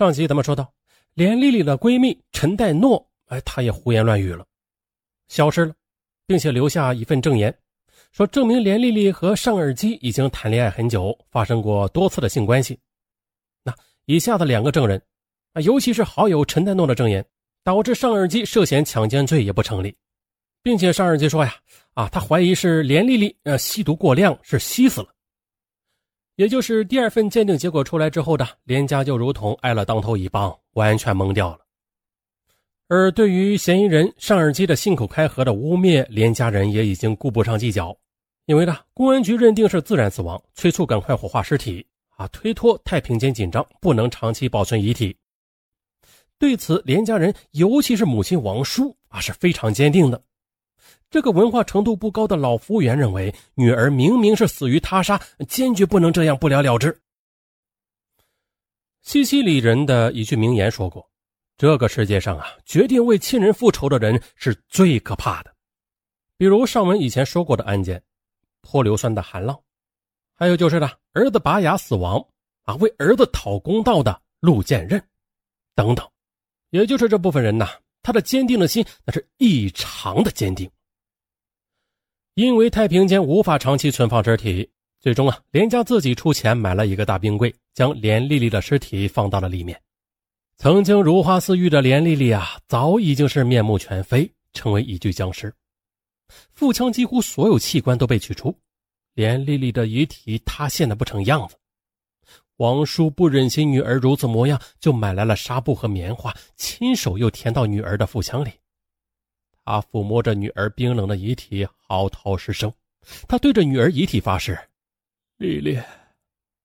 上集咱们说到，连丽丽的闺蜜陈代诺，哎，她也胡言乱语了，消失了，并且留下一份证言，说证明连丽丽和尚尔基已经谈恋爱很久，发生过多次的性关系。那以下的两个证人，啊，尤其是好友陈代诺的证言，导致尚尔基涉嫌强奸罪也不成立，并且尚尔基说呀，啊，他怀疑是连丽丽呃吸毒过量，是吸死了。也就是第二份鉴定结果出来之后的，连家就如同挨了当头一棒，完全懵掉了。而对于嫌疑人尚尔基的信口开河的污蔑，连家人也已经顾不上计较，因为呢，公安局认定是自然死亡，催促赶快火化尸体啊，推脱太平间紧张，不能长期保存遗体。对此，连家人尤其是母亲王叔啊是非常坚定的。这个文化程度不高的老服务员认为，女儿明明是死于他杀，坚决不能这样不了了之。西西里人的一句名言说过：“这个世界上啊，决定为亲人复仇的人是最可怕的。”比如上文以前说过的案件，泼硫酸的韩浪，还有就是呢，儿子拔牙死亡啊，为儿子讨公道的陆建任，等等。也就是这部分人呐，他的坚定的心那是异常的坚定。因为太平间无法长期存放尸体，最终啊，连家自己出钱买了一个大冰柜，将连丽丽的尸体放到了里面。曾经如花似玉的连丽丽啊，早已经是面目全非，成为一具僵尸。腹腔几乎所有器官都被取出，连丽丽的遗体塌陷的不成样子。王叔不忍心女儿如此模样，就买来了纱布和棉花，亲手又填到女儿的腹腔里。他抚摸着女儿冰冷的遗体，嚎啕失声。他对着女儿遗体发誓：“丽丽，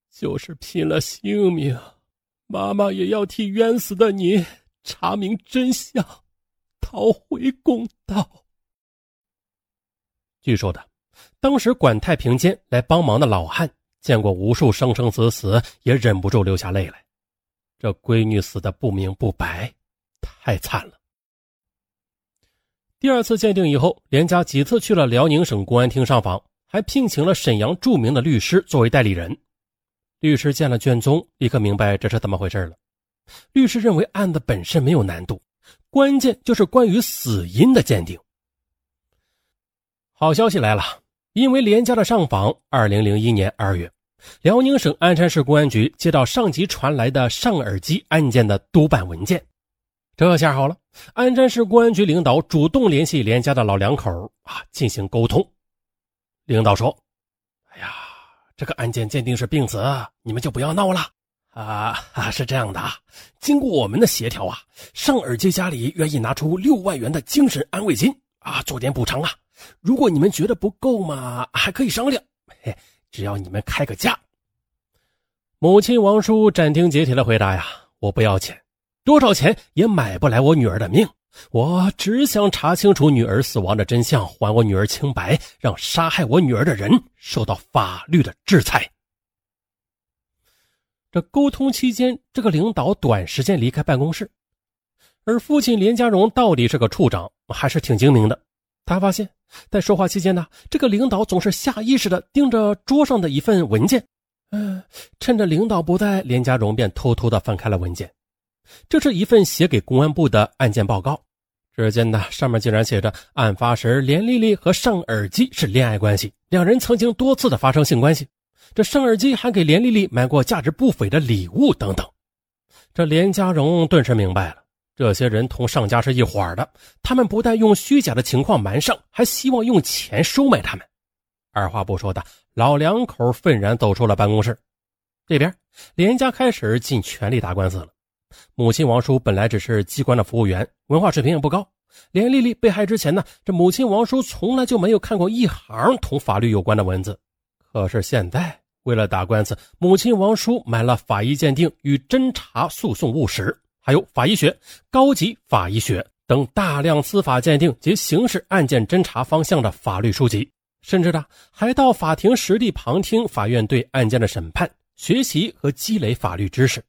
就是拼了性命，妈妈也要替冤死的你查明真相，讨回公道。”据说的，当时管太平间来帮忙的老汉见过无数生生死死，也忍不住流下泪来。这闺女死的不明不白，太惨了。第二次鉴定以后，连家几次去了辽宁省公安厅上访，还聘请了沈阳著名的律师作为代理人。律师见了卷宗，立刻明白这是怎么回事了。律师认为案子本身没有难度，关键就是关于死因的鉴定。好消息来了，因为连家的上访，二零零一年二月，辽宁省鞍山市公安局接到上级传来的上耳机案件的督办文件。这下好了，鞍山市公安局领导主动联系连家的老两口啊，进行沟通。领导说：“哎呀，这个案件鉴定是病死，你们就不要闹了啊！啊，是这样的啊，经过我们的协调啊，尚尔基家里愿意拿出六万元的精神安慰金啊，做点补偿啊。如果你们觉得不够嘛，还可以商量。嘿，只要你们开个价。”母亲王叔斩钉截铁的回答呀：“我不要钱。”多少钱也买不来我女儿的命，我只想查清楚女儿死亡的真相，还我女儿清白，让杀害我女儿的人受到法律的制裁。这沟通期间，这个领导短时间离开办公室，而父亲连家荣到底是个处长，还是挺精明的。他发现，在说话期间呢，这个领导总是下意识的盯着桌上的一份文件。嗯，趁着领导不在，连家荣便偷偷的翻开了文件。这是一份写给公安部的案件报告，只见呢，上面竟然写着案发时连丽丽和尚尔基是恋爱关系，两人曾经多次的发生性关系，这尚耳机还给连丽丽买过价值不菲的礼物等等。这连家荣顿时明白了，这些人同尚家是一伙的，他们不但用虚假的情况瞒上，还希望用钱收买他们。二话不说的老两口愤然走出了办公室。这边连家开始尽全力打官司了。母亲王叔本来只是机关的服务员，文化水平也不高。连丽丽被害之前呢，这母亲王叔从来就没有看过一行同法律有关的文字。可是现在，为了打官司，母亲王叔买了法医鉴定与侦查诉讼务实，还有法医学、高级法医学等大量司法鉴定及刑事案件侦查方向的法律书籍，甚至呢，还到法庭实地旁听法院对案件的审判，学习和积累法律知识。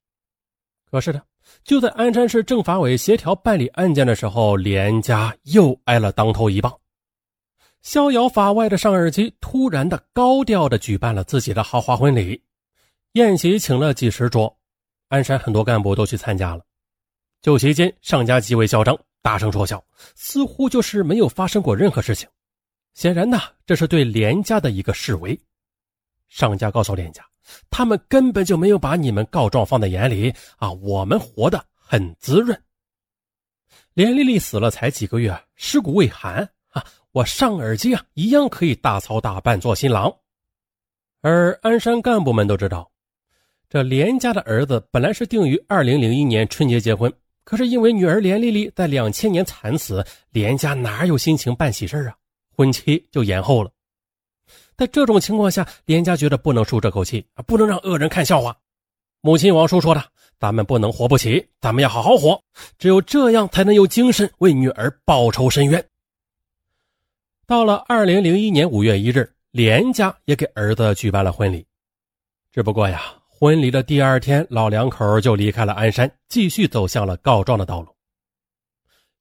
可是呢。就在鞍山市政法委协调办理案件的时候，连家又挨了当头一棒。逍遥法外的尚尔基突然的高调的举办了自己的豪华婚礼，宴席请了几十桌，鞍山很多干部都去参加了。酒席间，上家极为嚣张，大声说笑，似乎就是没有发生过任何事情。显然呢，这是对连家的一个示威。上家告诉连家，他们根本就没有把你们告状放在眼里啊，我们活得很滋润。连丽丽死了才几个月，尸骨未寒啊，我上耳机啊，一样可以大操大办做新郎。而鞍山干部们都知道，这连家的儿子本来是定于二零零一年春节结婚，可是因为女儿连丽丽在两千年惨死，连家哪有心情办喜事啊？婚期就延后了。在这种情况下，连家觉得不能输这口气，不能让恶人看笑话。母亲王叔说的：“咱们不能活不起，咱们要好好活，只有这样才能有精神为女儿报仇伸冤。”到了二零零一年五月一日，连家也给儿子举办了婚礼。只不过呀，婚礼的第二天，老两口就离开了鞍山，继续走向了告状的道路。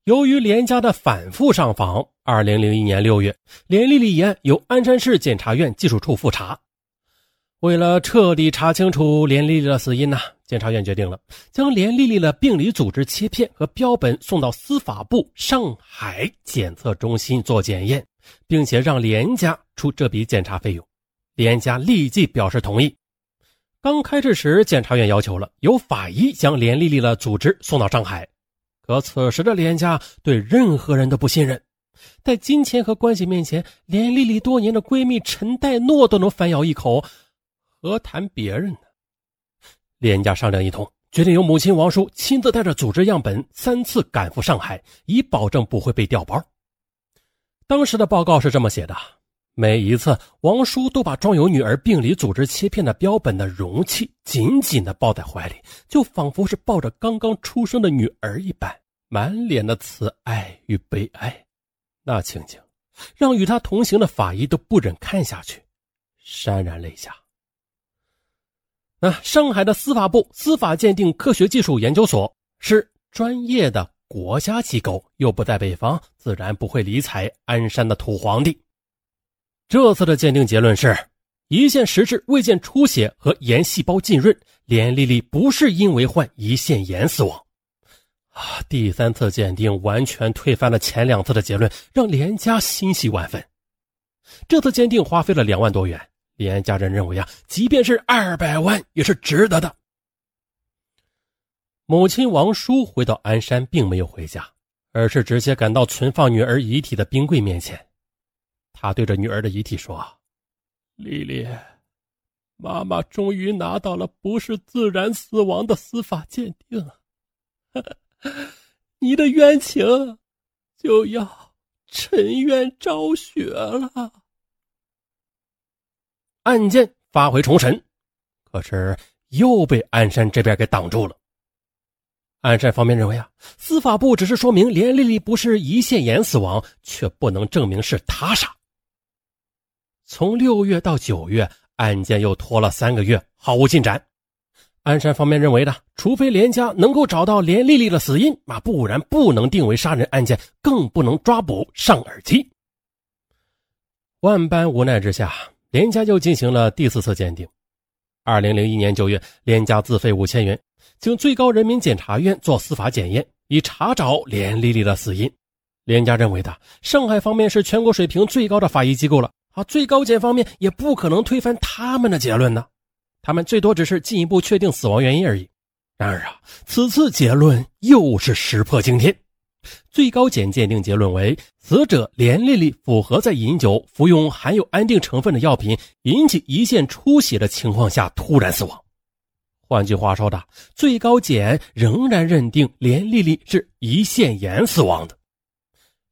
由于连家的反复上访，二零零一年六月，连丽丽一案由鞍山市检察院技术处复查。为了彻底查清楚连丽丽的死因呢，检察院决定了将连丽丽的病理组织切片和标本送到司法部上海检测中心做检验，并且让连家出这笔检查费用。连家立即表示同意。刚开始时，检察院要求了由法医将连丽丽的组织送到上海，可此时的连家对任何人都不信任，在金钱和关系面前，连丽丽多年的闺蜜陈代诺都能反咬一口。何谈别人呢？连家商量一通，决定由母亲王叔亲自带着组织样本三次赶赴上海，以保证不会被调包。当时的报告是这么写的：每一次，王叔都把装有女儿病理组织切片的标本的容器紧紧地抱在怀里，就仿佛是抱着刚刚出生的女儿一般，满脸的慈爱与悲哀。那情景，让与他同行的法医都不忍看下去，潸然泪下。那上海的司法部司法鉴定科学技术研究所是专业的国家机构，又不在北方，自然不会理睬鞍山的土皇帝。这次的鉴定结论是：胰腺实质未见出血和炎细胞浸润，连丽丽不是因为患胰腺炎死亡。啊！第三次鉴定完全推翻了前两次的结论，让连家欣喜万分。这次鉴定花费了两万多元。连家人认为啊，即便是二百万也是值得的。母亲王叔回到鞍山，并没有回家，而是直接赶到存放女儿遗体的冰柜面前。他对着女儿的遗体说：“丽丽，妈妈终于拿到了不是自然死亡的司法鉴定，你的冤情就要沉冤昭雪了。”案件发回重审，可是又被鞍山这边给挡住了。鞍山方面认为啊，司法部只是说明连丽丽不是胰腺炎死亡，却不能证明是他杀。从六月到九月，案件又拖了三个月，毫无进展。鞍山方面认为的，除非连家能够找到连丽丽的死因，啊，不然不能定为杀人案件，更不能抓捕上耳机。万般无奈之下。连家又进行了第四次鉴定。二零零一年九月，连家自费五千元，请最高人民检察院做司法检验，以查找连丽丽的死因。连家认为的，上海方面是全国水平最高的法医机构了啊，最高检方面也不可能推翻他们的结论呢，他们最多只是进一步确定死亡原因而已。然而啊，此次结论又是石破惊天。最高检鉴定结论为：死者连丽丽符合在饮酒、服用含有安定成分的药品引起胰腺出血的情况下突然死亡。换句话说的，最高检仍然认定连丽丽是胰腺炎死亡的。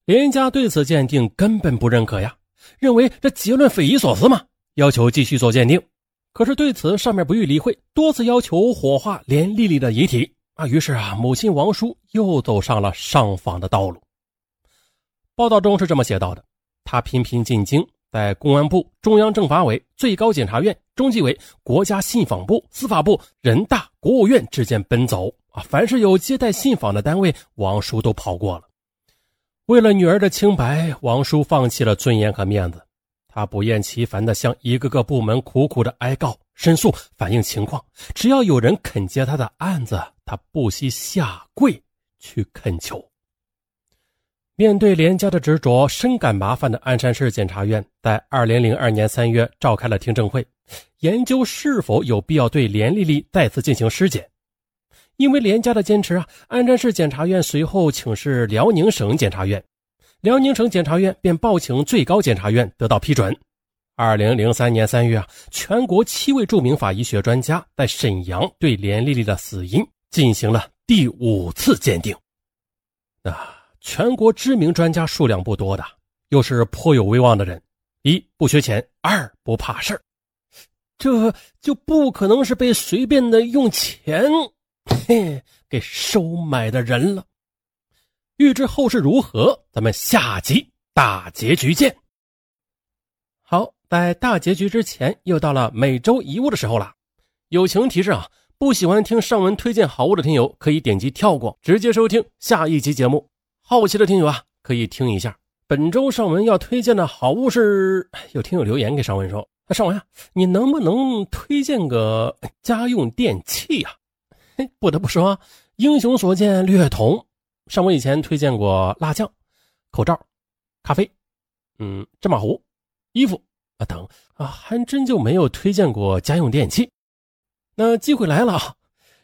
连家对此鉴定根本不认可呀，认为这结论匪夷所思嘛，要求继续做鉴定。可是对此上面不予理会，多次要求火化连丽丽的遗体。啊，于是啊，母亲王叔又走上了上访的道路。报道中是这么写到的：他频频进京，在公安部、中央政法委、最高检察院、中纪委、国家信访部、司法部、人大、国务院之间奔走啊，凡是有接待信访的单位，王叔都跑过了。为了女儿的清白，王叔放弃了尊严和面子，他不厌其烦地向一个个部门苦苦的哀告，申诉反映情况，只要有人肯接他的案子，他不惜下跪去恳求。面对连家的执着，深感麻烦的鞍山市检察院在二零零二年三月召开了听证会，研究是否有必要对连丽丽再次进行尸检。因为连家的坚持啊，鞍山市检察院随后请示辽宁省检察院，辽宁省检察院便报请最高检察院得到批准。二零零三年三月啊，全国七位著名法医学专家在沈阳对连丽丽的死因进行了第五次鉴定。啊。全国知名专家数量不多的，又是颇有威望的人，一不缺钱，二不怕事儿，这就不可能是被随便的用钱嘿给收买的人了。欲知后事如何，咱们下集大结局见。好，在大结局之前，又到了每周一物的时候了。友情提示啊，不喜欢听上文推荐好物的听友，可以点击跳过，直接收听下一集节目。好奇的听友啊，可以听一下。本周上文要推荐的好物是，有听友留言给上文说：“上文啊，你能不能推荐个家用电器呀？” 不得不说，英雄所见略同。上文以前推荐过辣酱、口罩、咖啡，嗯，芝麻糊、衣服啊等啊，还真就没有推荐过家用电器。那机会来了啊，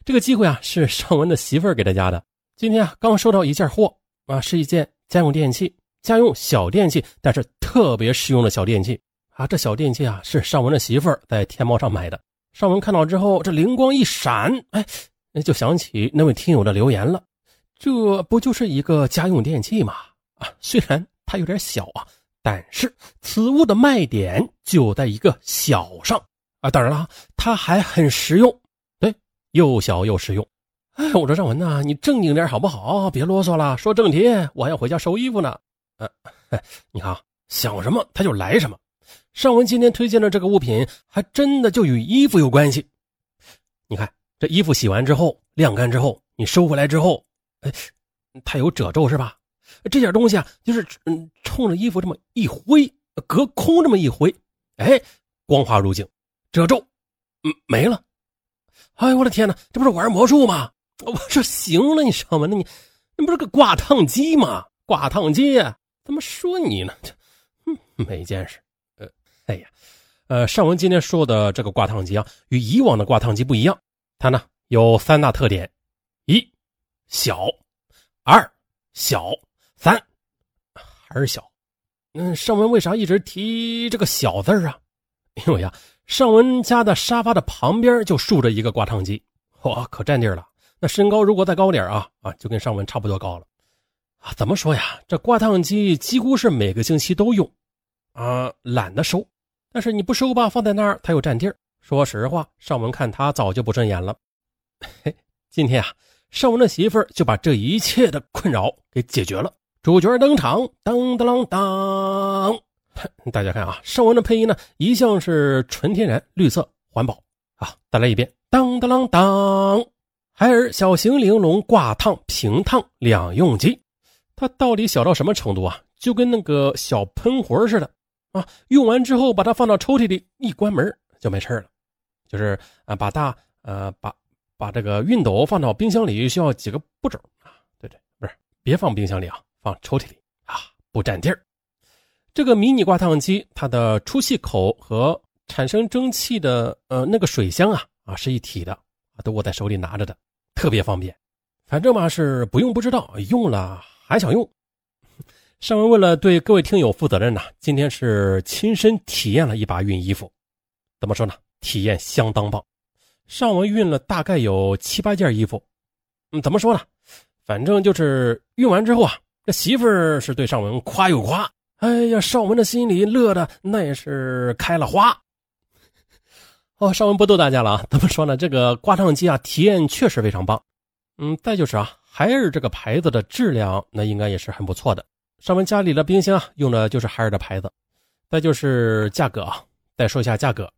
这个机会啊是上文的媳妇儿给他家的。今天啊刚收到一件货。啊，是一件家用电器，家用小电器，但是特别实用的小电器啊！这小电器啊，是尚文的媳妇儿在天猫上买的。尚文看到之后，这灵光一闪，哎，那就想起那位听友的留言了。这不就是一个家用电器吗？啊，虽然它有点小啊，但是此物的卖点就在一个小上啊。当然了，它还很实用，对，又小又实用。哎，我说尚文呐，你正经点好不好？别啰嗦了，说正题，我还要回家收衣服呢。呃，你看，想什么他就来什么。尚文今天推荐的这个物品，还真的就与衣服有关系。你看，这衣服洗完之后，晾干之后，你收回来之后，哎，它有褶皱是吧？这件东西啊，就是嗯，冲着衣服这么一挥，隔空这么一挥，哎，光滑如镜，褶皱，嗯，没了。哎呦我的天哪，这不是玩魔术吗？我说行了，你知道吗？那你，那不是个挂烫机吗？挂烫机怎么说你呢？嗯，没见识。呃，哎呀，呃，尚文今天说的这个挂烫机啊，与以往的挂烫机不一样。它呢有三大特点：一小，二小，三还是小。嗯，尚文为啥一直提这个小字啊？因为呀，尚文家的沙发的旁边就竖着一个挂烫机，哇，可占地儿了。那身高如果再高点啊啊，就跟尚文差不多高了，啊，怎么说呀？这挂烫机几乎是每个星期都用，啊，懒得收，但是你不收吧，放在那儿它又占地儿。说实话，尚文看他早就不顺眼了。嘿，今天啊，尚文的媳妇儿就把这一切的困扰给解决了。主角登场，当当当当，大家看啊，尚文的配音呢，一向是纯天然、绿色、环保啊。再来一遍，当当当当。海尔小型玲珑挂烫平烫两用机，它到底小到什么程度啊？就跟那个小喷壶似的啊！用完之后把它放到抽屉里，一关门就没事了。就是啊，把大呃把把这个熨斗放到冰箱里需要几个步骤啊？对对，不是，别放冰箱里啊，放抽屉里啊，不占地儿。这个迷你挂烫机，它的出气口和产生蒸汽的呃那个水箱啊啊是一体的啊，都握在手里拿着的。特别方便，反正嘛是不用不知道，用了还想用。上文为了对各位听友负责任呢，今天是亲身体验了一把熨衣服。怎么说呢？体验相当棒。尚文熨了大概有七八件衣服。嗯，怎么说呢？反正就是熨完之后啊，这媳妇儿是对尚文夸又夸。哎呀，尚文的心里乐的那也是开了花。哦，尚文不逗大家了啊！怎么说呢？这个挂烫机啊，体验确实非常棒。嗯，再就是啊，海尔这个牌子的质量，那应该也是很不错的。尚文家里的冰箱啊，用的就是海尔的牌子。再就是价格啊，再说一下价格，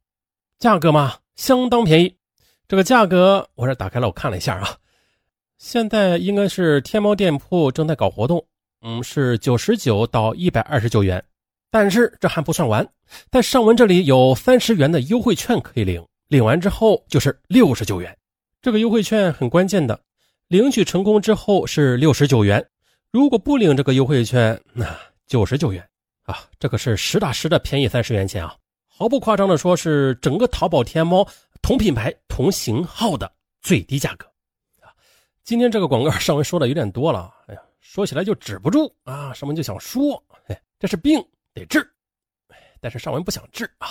价格嘛，相当便宜。这个价格我这打开了，我看了一下啊，现在应该是天猫店铺正在搞活动，嗯，是九十九到一百二十九元。但是这还不算完，在上文这里有三十元的优惠券可以领，领完之后就是六十九元。这个优惠券很关键的，领取成功之后是六十九元，如果不领这个优惠券，那九十九元啊，这可是实打实的便宜三十元钱啊！毫不夸张的说，是整个淘宝天猫同品牌同型号的最低价格啊！今天这个广告上文说的有点多了，哎呀，说起来就止不住啊！上文就想说，哎，这是病得治，但是上文不想治啊。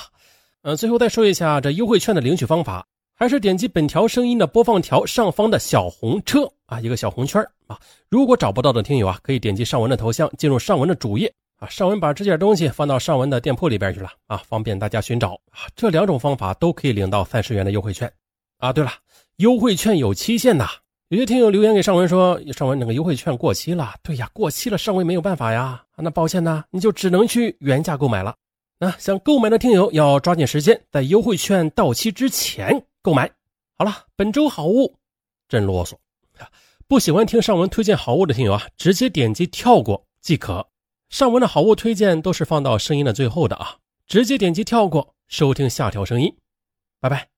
呃，最后再说一下这优惠券的领取方法，还是点击本条声音的播放条上方的小红车啊，一个小红圈啊。如果找不到的听友啊，可以点击上文的头像，进入上文的主页啊。尚文把这件东西放到尚文的店铺里边去了啊，方便大家寻找啊。这两种方法都可以领到三十元的优惠券啊。对了，优惠券有期限的，有些听友留言给尚文说，尚文那个优惠券过期了。对呀，过期了，尚文没有办法呀。那抱歉呢，你就只能去原价购买了。那想购买的听友要抓紧时间，在优惠券到期之前购买。好了，本周好物真啰嗦！不喜欢听上文推荐好物的听友啊，直接点击跳过即可。上文的好物推荐都是放到声音的最后的啊，直接点击跳过收听下条声音。拜拜。